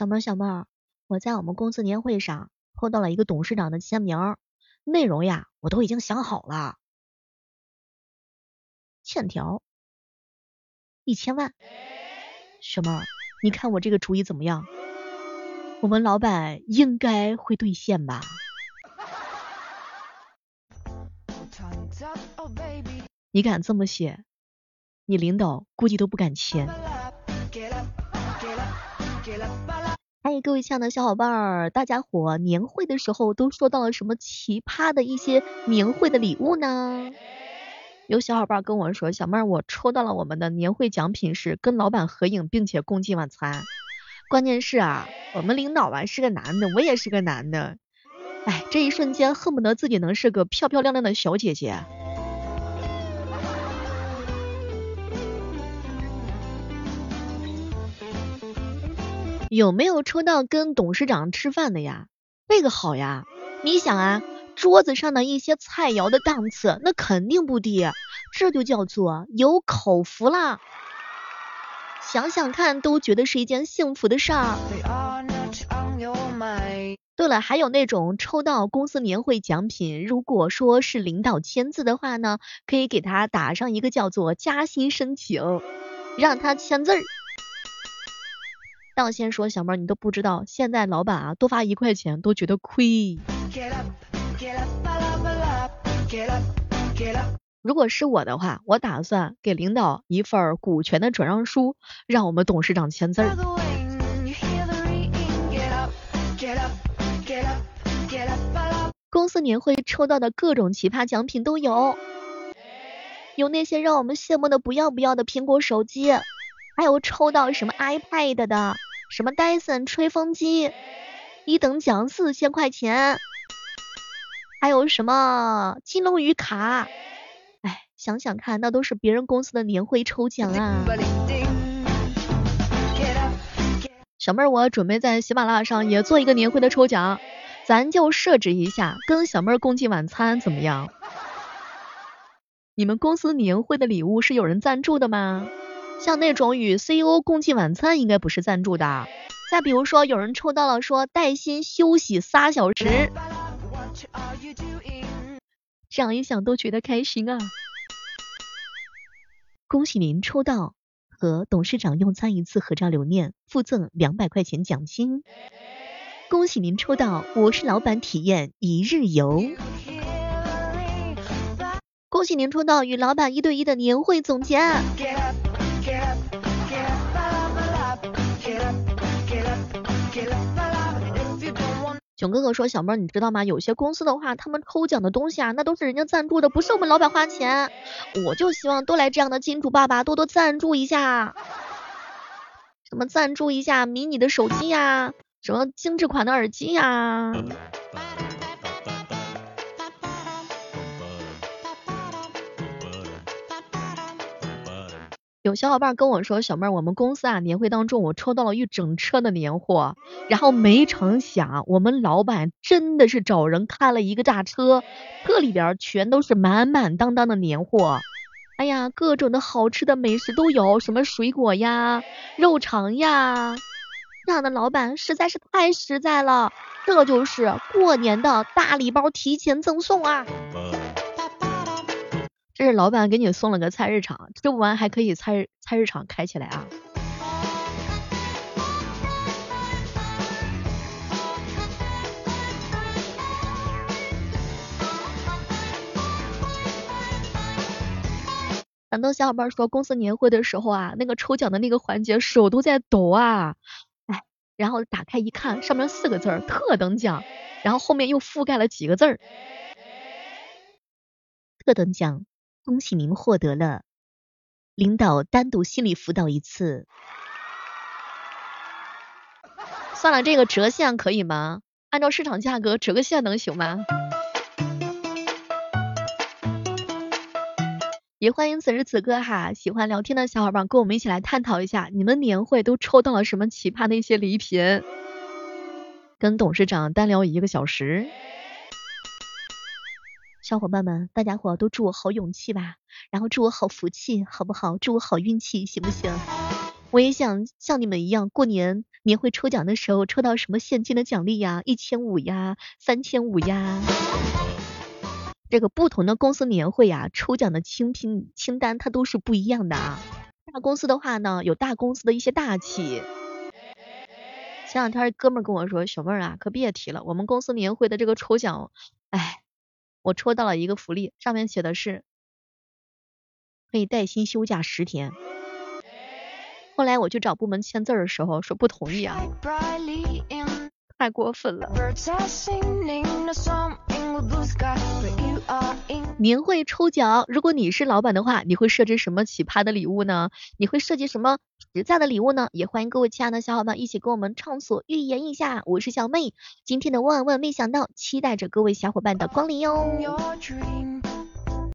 小妹儿小妹儿，我在我们公司年会上抽到了一个董事长的签名，内容呀我都已经想好了。欠条一千万，小妹儿，你看我这个主意怎么样？我们老板应该会兑现吧？你敢这么写，你领导估计都不敢签。嗨，各位亲爱的小伙伴儿，大家伙年会的时候都收到了什么奇葩的一些年会的礼物呢？有小伙伴跟我说，小妹儿，我抽到了我们的年会奖品是跟老板合影，并且共进晚餐。关键是啊，我们领导啊是个男的，我也是个男的，哎，这一瞬间恨不得自己能是个漂漂亮亮的小姐姐。有没有抽到跟董事长吃饭的呀？这个好呀！你想啊，桌子上的一些菜肴的档次那肯定不低，这就叫做有口福啦。想想看，都觉得是一件幸福的事儿。对了，还有那种抽到公司年会奖品，如果说是领导签字的话呢，可以给他打上一个叫做加薪申请，让他签字儿。要先说小妹儿，你都不知道，现在老板啊多发一块钱都觉得亏。如果是我的话，我打算给领导一份股权的转让书，让我们董事长签字。公司年会抽到的各种奇葩奖品都有，有那些让我们羡慕的不要不要的苹果手机，还有抽到什么 iPad 的。什么戴森吹风机，一等奖四千块钱，还有什么金龙鱼卡？哎，想想看，那都是别人公司的年会抽奖啊。小妹儿，我准备在喜马拉雅上也做一个年会的抽奖，咱就设置一下，跟小妹儿共进晚餐怎么样？你们公司年会的礼物是有人赞助的吗？像那种与 CEO 共进晚餐，应该不是赞助的。再比如说，有人抽到了说带薪休息仨小时，想一想都觉得开心啊！恭喜您抽到和董事长用餐一次合照留念，附赠两百块钱奖金。恭喜您抽到我是老板体验一日游。恭喜您抽到与老板一对一的年会总结。囧哥哥说：“小妹儿，你知道吗？有些公司的话，他们抽奖的东西啊，那都是人家赞助的，不是我们老板花钱。我就希望多来这样的金主爸爸，多多赞助一下，什么赞助一下迷你的手机呀，什么精致款的耳机呀。”有小伙伴跟我说，小妹儿，我们公司啊年会当中我抽到了一整车的年货，然后没成想我们老板真的是找人开了一个大车，车里边全都是满满当当的年货，哎呀，各种的好吃的美食都有，什么水果呀、肉肠呀，这样的老板实在是太实在了，这就是过年的大礼包提前赠送啊。这是老板给你送了个菜市场，吃不完还可以菜菜市场开起来啊！很多小伙伴说，公司年会的时候啊，那个抽奖的那个环节手都在抖啊！哎，然后打开一看，上面四个字儿特等奖，然后后面又覆盖了几个字儿，特等奖。恭喜您获得了领导单独心理辅导一次。算了，这个折现可以吗？按照市场价格折个现能行吗？也欢迎此时此刻哈，喜欢聊天的小伙伴跟我们一起来探讨一下，你们年会都抽到了什么奇葩的一些礼品？跟董事长单聊一个小时。小伙伴们，大家伙都祝我好勇气吧，然后祝我好福气，好不好？祝我好运气，行不行？我也想像你们一样，过年年会抽奖的时候抽到什么现金的奖励呀，一千五呀，三千五呀。这个不同的公司年会呀，抽奖的清拼清单它都是不一样的啊。大公司的话呢，有大公司的一些大气。前两天哥们跟我说，小妹儿啊，可别提了，我们公司年会的这个抽奖，哎，我抽到了一个福利，上面写的是可以带薪休假十天。后来我去找部门签字的时候，说不同意啊，太过分了。年会抽奖，如果你是老板的话，你会设置什么奇葩的礼物呢？你会设计什么实在的礼物呢？也欢迎各位亲爱的小伙伴一起跟我们畅所欲言一下。我是小妹，今天的万万没想到，期待着各位小伙伴的光临哟。